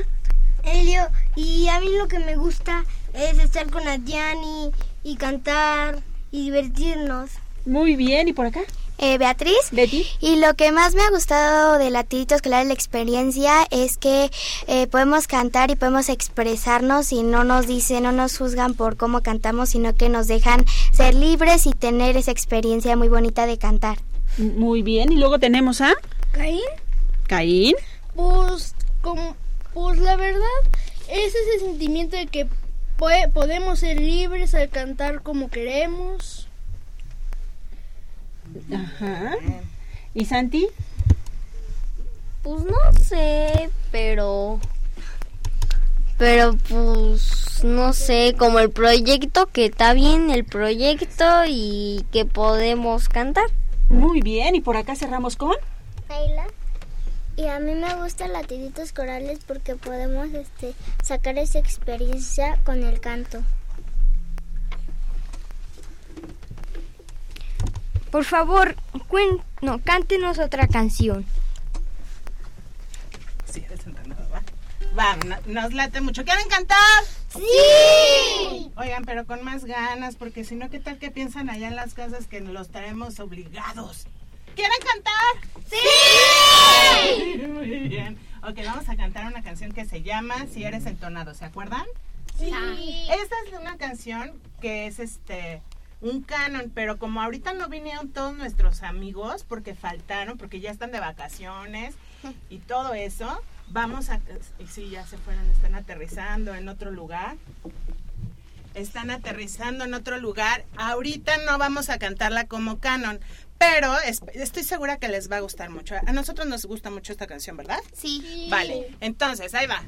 Elio, y a mí lo que me gusta es estar con Adiani y cantar y divertirnos. Muy bien, ¿y por acá? Eh, Beatriz. Betty. Y lo que más me ha gustado de Latiditos Escolar la experiencia es que eh, podemos cantar y podemos expresarnos y no nos dicen, no nos juzgan por cómo cantamos, sino que nos dejan ser libres y tener esa experiencia muy bonita de cantar. Muy bien, y luego tenemos a ¿Caín? Caín. Pues, como, pues la verdad es ese sentimiento de que podemos ser libres al cantar como queremos. Ajá. ¿Y Santi? Pues no sé, pero... Pero pues no sé, como el proyecto, que está bien el proyecto y que podemos cantar. Muy bien, y por acá cerramos con... Ayla. Y a mí me gustan latiditos corales porque podemos este, sacar esa experiencia con el canto. Por favor, cuen- no, cántenos otra canción. Sí, eres ¿va? Va, no- nos late mucho. ¿Quieren cantar? ¡Sí! Oigan, pero con más ganas, porque si no, ¿qué tal que piensan allá en las casas que los traemos obligados? ¿Quieren cantar? ¡Sí! (laughs) Muy bien. Ok, vamos a cantar una canción que se llama Si eres entonado, ¿se acuerdan? Sí. Esta es una canción que es este un canon, pero como ahorita no vinieron todos nuestros amigos porque faltaron, porque ya están de vacaciones (laughs) y todo eso, vamos a y sí, ya se fueron, están aterrizando en otro lugar. Están aterrizando en otro lugar. Ahorita no vamos a cantarla como canon, pero es- estoy segura que les va a gustar mucho. A nosotros nos gusta mucho esta canción, ¿verdad? Sí. Vale, entonces ahí va.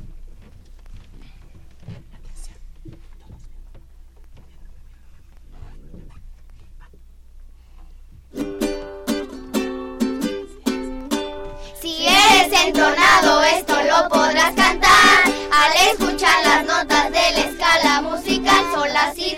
Si eres entonado, esto lo podrás cantar. Al escuchar las notas de la escala musical, sol, la, si,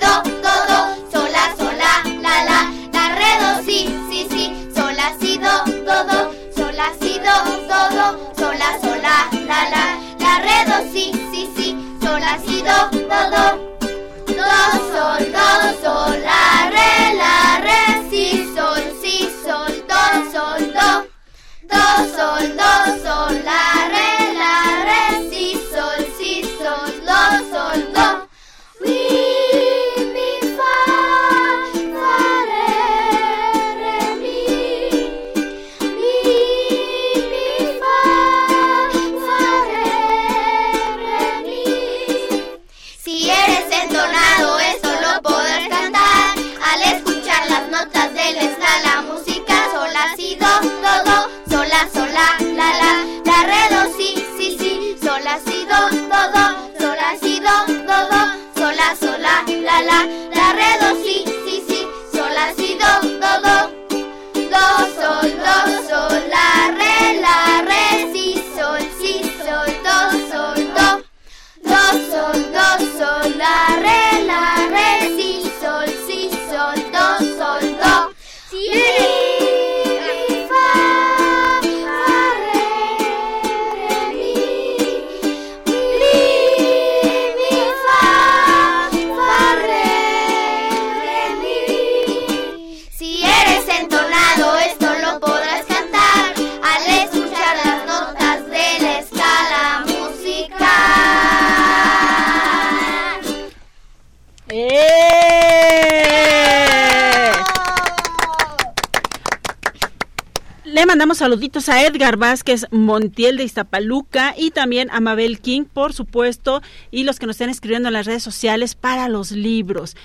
Le mandamos saluditos a Edgar Vázquez Montiel de Iztapaluca y también a Mabel King, por supuesto, y los que nos están escribiendo en las redes sociales para los libros.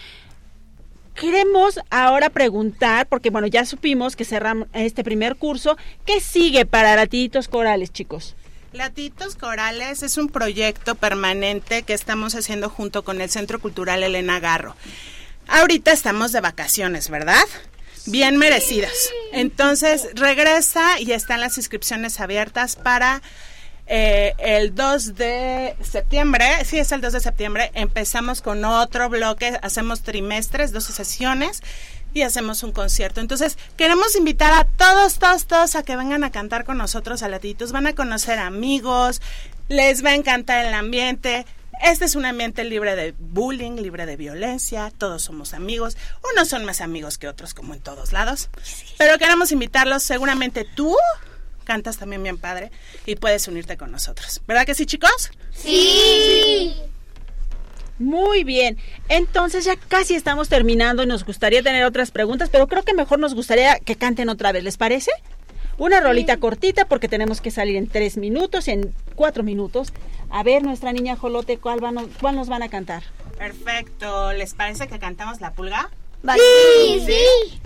Queremos ahora preguntar, porque bueno, ya supimos que cerramos este primer curso, ¿qué sigue para Latiditos Corales, chicos? Latitos Corales es un proyecto permanente que estamos haciendo junto con el Centro Cultural Elena Garro. Ahorita estamos de vacaciones, ¿verdad? Bien merecidas. Entonces regresa y están las inscripciones abiertas para eh, el 2 de septiembre, sí es el 2 de septiembre, empezamos con otro bloque, hacemos trimestres, 12 sesiones y hacemos un concierto. Entonces, queremos invitar a todos, todos, todos a que vengan a cantar con nosotros a Latitos. Van a conocer amigos, les va a encantar el ambiente. Este es un ambiente libre de bullying, libre de violencia, todos somos amigos. Unos son más amigos que otros, como en todos lados. Pero queremos invitarlos, seguramente tú cantas también bien padre y puedes unirte con nosotros. ¿Verdad que sí, chicos? Sí. Muy bien, entonces ya casi estamos terminando y nos gustaría tener otras preguntas, pero creo que mejor nos gustaría que canten otra vez, ¿les parece? Una rolita cortita porque tenemos que salir en tres minutos, en cuatro minutos. A ver, nuestra niña Jolote, ¿cuál, van, cuál nos van a cantar? Perfecto, ¿les parece que cantamos la pulga? Sí, sí.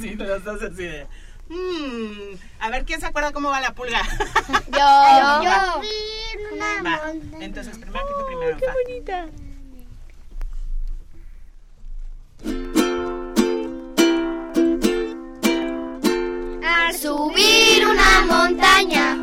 sí, (laughs) los dos así de... Mm, a ver, ¿quién se acuerda cómo va la pulga? (laughs) Yo. (laughs) Yo. Va, entonces primero que tú primero. ¡Qué va. bonita! Al subir una montaña,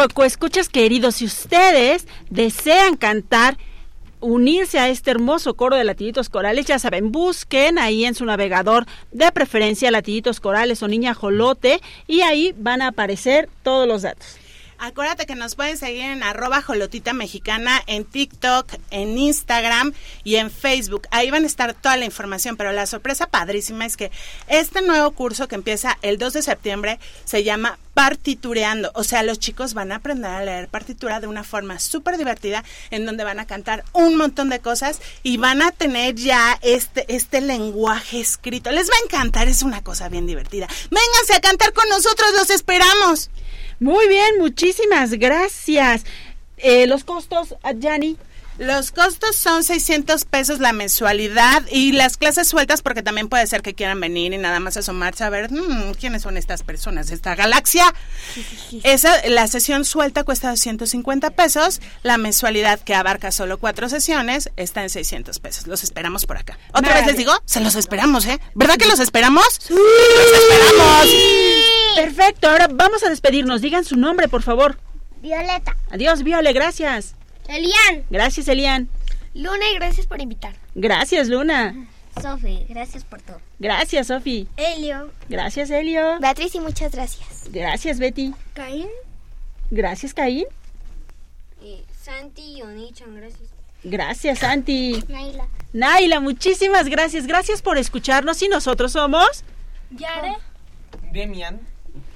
Joco, escuchas queridos, si ustedes desean cantar, unirse a este hermoso coro de latiditos corales, ya saben, busquen ahí en su navegador de preferencia latiditos corales o niña jolote y ahí van a aparecer todos los datos. Acuérdate que nos pueden seguir en arroba jolotita mexicana, en TikTok, en Instagram y en Facebook. Ahí van a estar toda la información, pero la sorpresa padrísima es que este nuevo curso que empieza el 2 de septiembre se llama partitureando. O sea, los chicos van a aprender a leer partitura de una forma súper divertida en donde van a cantar un montón de cosas y van a tener ya este, este lenguaje escrito. Les va a encantar, es una cosa bien divertida. Vénganse a cantar con nosotros, los esperamos. Muy bien, muchísimas gracias. Eh, los costos, Yanni. Los costos son 600 pesos la mensualidad y las clases sueltas porque también puede ser que quieran venir y nada más asomarse a ver "Mm, quiénes son estas personas de esta galaxia. Esa, la sesión suelta cuesta 250 pesos, la mensualidad que abarca solo cuatro sesiones está en 600 pesos. Los esperamos por acá. Otra vez les digo, se los esperamos, ¿eh? ¿Verdad que los esperamos? ¡Sí! ¡Los esperamos! Perfecto, ahora vamos a despedirnos. Digan su nombre, por favor. Violeta. Adiós, Viole, gracias. Elian. Gracias, Elian. Luna y gracias por invitar. Gracias, Luna. Sofi, gracias por todo. Gracias, Sofi. Elio. Gracias, Elio. Beatriz y muchas gracias. Gracias, Betty. Caín. Gracias, Caín. Y Santi y Onichan, gracias. Gracias, Santi. Naila. Naila, muchísimas gracias. Gracias por escucharnos y nosotros somos... Yare. Demian.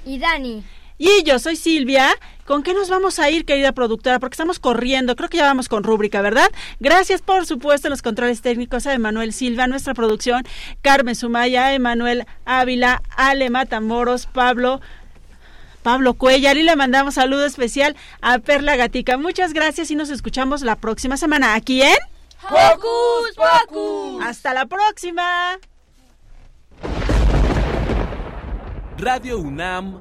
Y Dani. Y yo soy Silvia. ¿Con qué nos vamos a ir, querida productora? Porque estamos corriendo. Creo que ya vamos con rúbrica, ¿verdad? Gracias, por supuesto, en los controles técnicos a Emanuel Silva, nuestra producción, Carmen Sumaya, Emanuel Ávila, Ale Matamoros, Pablo. Pablo Cuellar y le mandamos saludo especial a Perla Gatica. Muchas gracias y nos escuchamos la próxima semana aquí en Hocus Pocus. Hasta la próxima. Radio UNAM